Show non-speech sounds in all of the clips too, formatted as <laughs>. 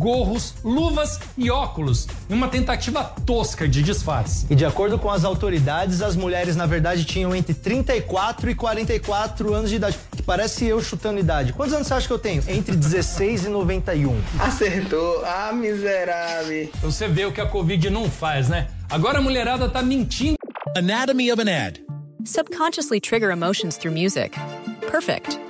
gorros, luvas e óculos, em uma tentativa tosca de disfarce. E de acordo com as autoridades, as mulheres na verdade tinham entre 34 e 44 anos de idade, que parece eu chutando idade. Quantos anos você acha que eu tenho? Entre 16 e 91. Acertou. Ah, miserável. Você vê o que a Covid não faz, né? Agora a mulherada tá mentindo. Anatomy of an ad. Subconsciously trigger emotions through music. Perfect.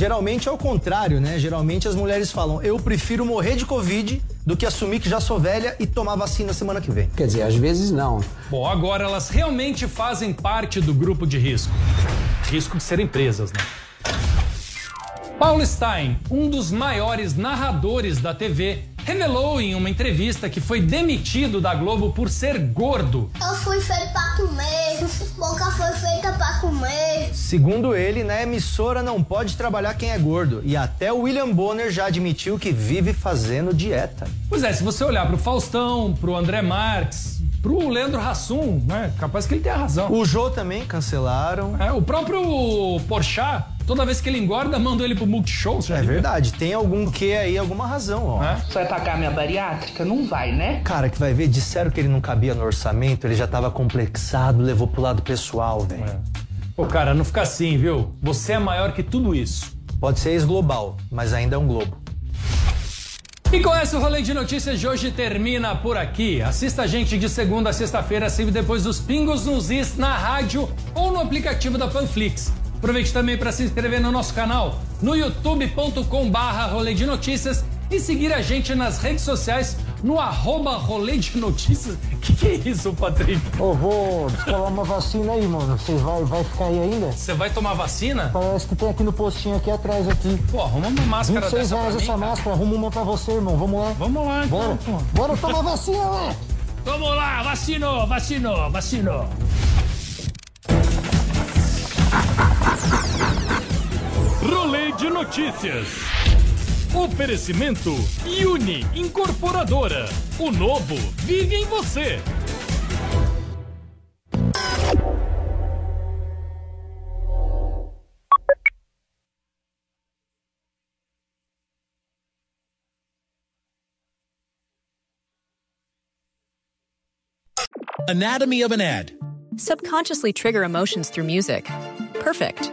Geralmente é o contrário, né? Geralmente as mulheres falam: eu prefiro morrer de Covid do que assumir que já sou velha e tomar vacina semana que vem. Quer dizer, às vezes não. Bom, agora elas realmente fazem parte do grupo de risco. Risco de serem presas, né? Paulo Stein, um dos maiores narradores da TV, revelou em uma entrevista que foi demitido da Globo por ser gordo. Eu fui feito pra comer, boca foi feita pra comer. Segundo ele, na emissora não pode trabalhar quem é gordo. E até o William Bonner já admitiu que vive fazendo dieta. Pois é, se você olhar pro Faustão, pro André Marques, pro Leandro Hassum, né? Capaz que ele tenha razão. O Jô também cancelaram. É, o próprio Porchat, toda vez que ele engorda, mandou ele pro Multishow. É verdade, tem algum que aí, alguma razão, ó. É? Você vai pagar minha bariátrica? Não vai, né? Cara, que vai ver, disseram que ele não cabia no orçamento, ele já tava complexado, levou pro lado pessoal, velho. É. Pô, cara, não fica assim, viu? Você é maior que tudo isso. Pode ser ex-global, mas ainda é um globo. E com essa o rolê de notícias de hoje termina por aqui. Assista a gente de segunda a sexta-feira, sempre depois dos pingos nos is na rádio ou no aplicativo da Panflix. Aproveite também para se inscrever no nosso canal no youtube.com barra rolê de notícias e seguir a gente nas redes sociais no arroba rolê de notícias. <laughs> Que que é isso, Patrick? Ô, vou descolar uma vacina aí, mano. Você vai, vai ficar aí ainda? Você vai tomar vacina? Parece que tem aqui no postinho aqui atrás aqui. Pô, arruma uma máscara 26 dessa reais mim, essa cara. máscara, arruma uma pra você, irmão. Vamos lá. Vamos lá, então. Bora. pô. Bora tomar vacina? <laughs> Vamos lá, vacinou, vacinou, vacinou. Rolê de notícias. Oferecimento Uni Incorporadora. O novo vive em você. Anatomy of an ad. Subconsciously trigger emotions through music. Perfect.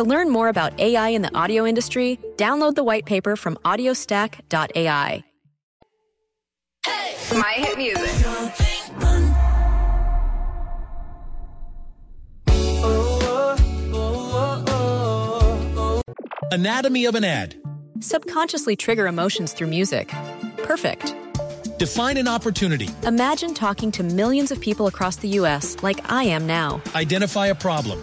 To learn more about AI in the audio industry, download the white paper from audiostack.ai. My hit music. Anatomy of an ad. Subconsciously trigger emotions through music. Perfect. Define an opportunity. Imagine talking to millions of people across the U.S. like I am now. Identify a problem.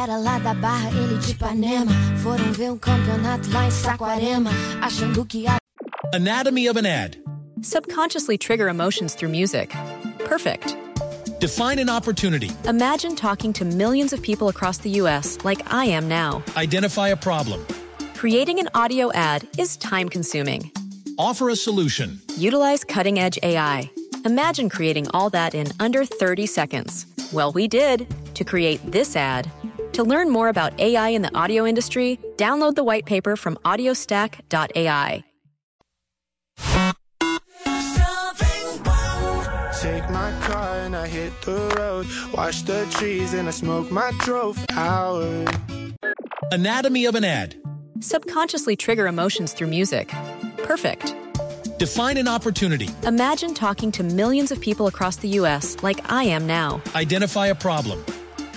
era lá da Barra, ele de Ipanema. Foram ver um campeonato lá em Saquarema, achando que a Anatomy of an ad. Subconsciously trigger emotions through music. Perfect. Define an opportunity. Imagine talking to millions of people across the U.S. like I am now. Identify a problem. Creating an audio ad is time consuming. Offer a solution. Utilize cutting edge AI. Imagine creating all that in under 30 seconds. Well, we did to create this ad. To learn more about AI in the audio industry, download the white paper from audiostack.ai. Take my car and I hit the road. Watch the trees and I smoke my drove out. Anatomy of an ad. Subconsciously trigger emotions through music. Perfect. Define an opportunity. Imagine talking to millions of people across the U.S. like I am now. Identify a problem.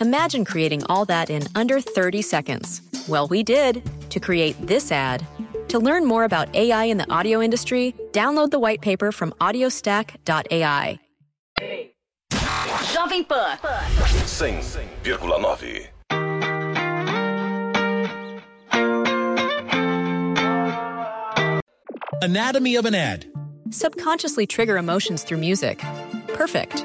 Imagine creating all that in under 30 seconds. Well, we did to create this ad. To learn more about AI in the audio industry, download the white paper from audiostack.ai. Jovem Pan. 100,9. Anatomy of an ad. Subconsciously trigger emotions through music. Perfect.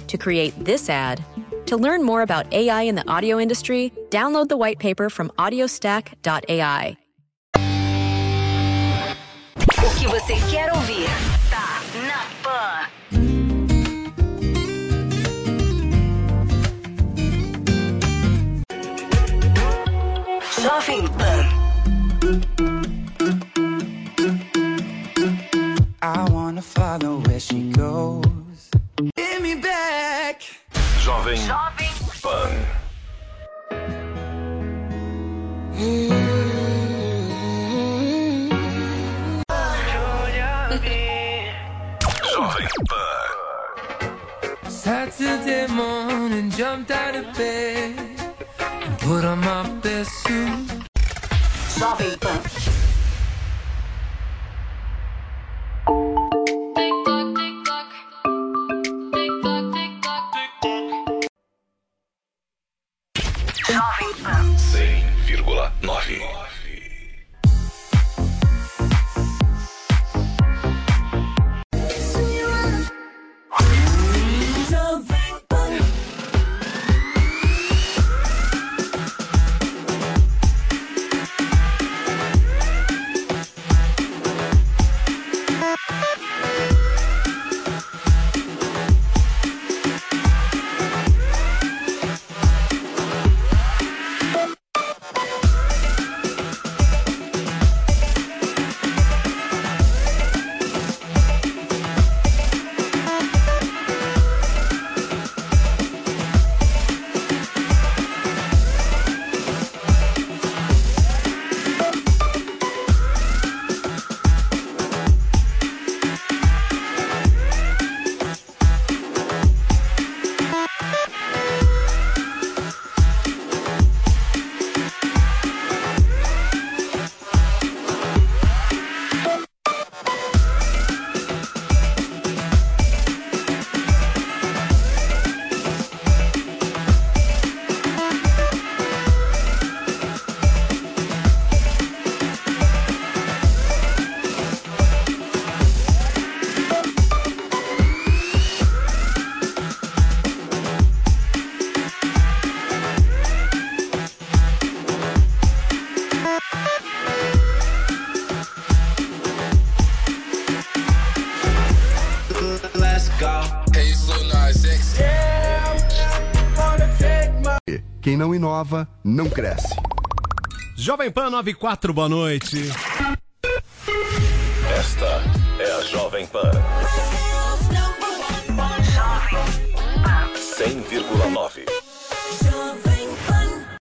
to create this ad. To learn more about AI in the audio industry, download the white paper from audiostack.ai. O que você quer ouvir tá na. Jovem. Jovem Jovem Pan. Jovem Pan. Saturday morning, jumped out of bed and put on my best suit. Jovem Pan. Quem não inova, não cresce. Jovem Pan 94, boa noite. Esta é a Jovem Pan. 100,9.